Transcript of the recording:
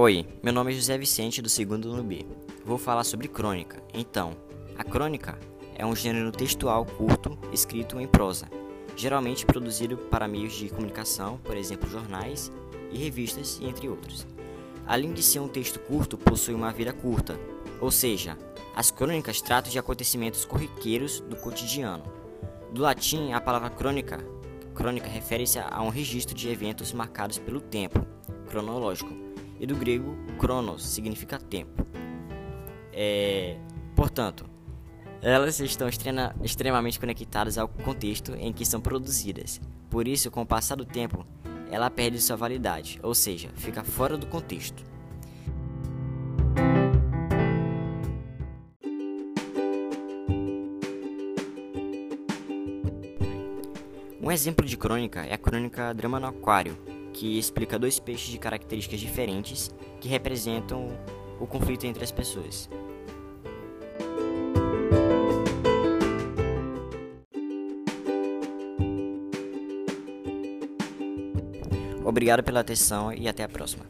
Oi, meu nome é José Vicente do segundo B. Vou falar sobre crônica. Então, a crônica é um gênero textual curto escrito em prosa, geralmente produzido para meios de comunicação, por exemplo, jornais e revistas, entre outros. Além de ser um texto curto, possui uma vida curta, ou seja, as crônicas tratam de acontecimentos corriqueiros do cotidiano. Do latim, a palavra crônica, crônica refere-se a um registro de eventos marcados pelo tempo cronológico e do grego chronos, significa tempo. É, portanto, elas estão extrema, extremamente conectadas ao contexto em que são produzidas. Por isso, com o passar do tempo, ela perde sua validade, ou seja, fica fora do contexto. Um exemplo de crônica é a crônica Drama no Aquário, que explica dois peixes de características diferentes que representam o conflito entre as pessoas. Obrigado pela atenção e até a próxima.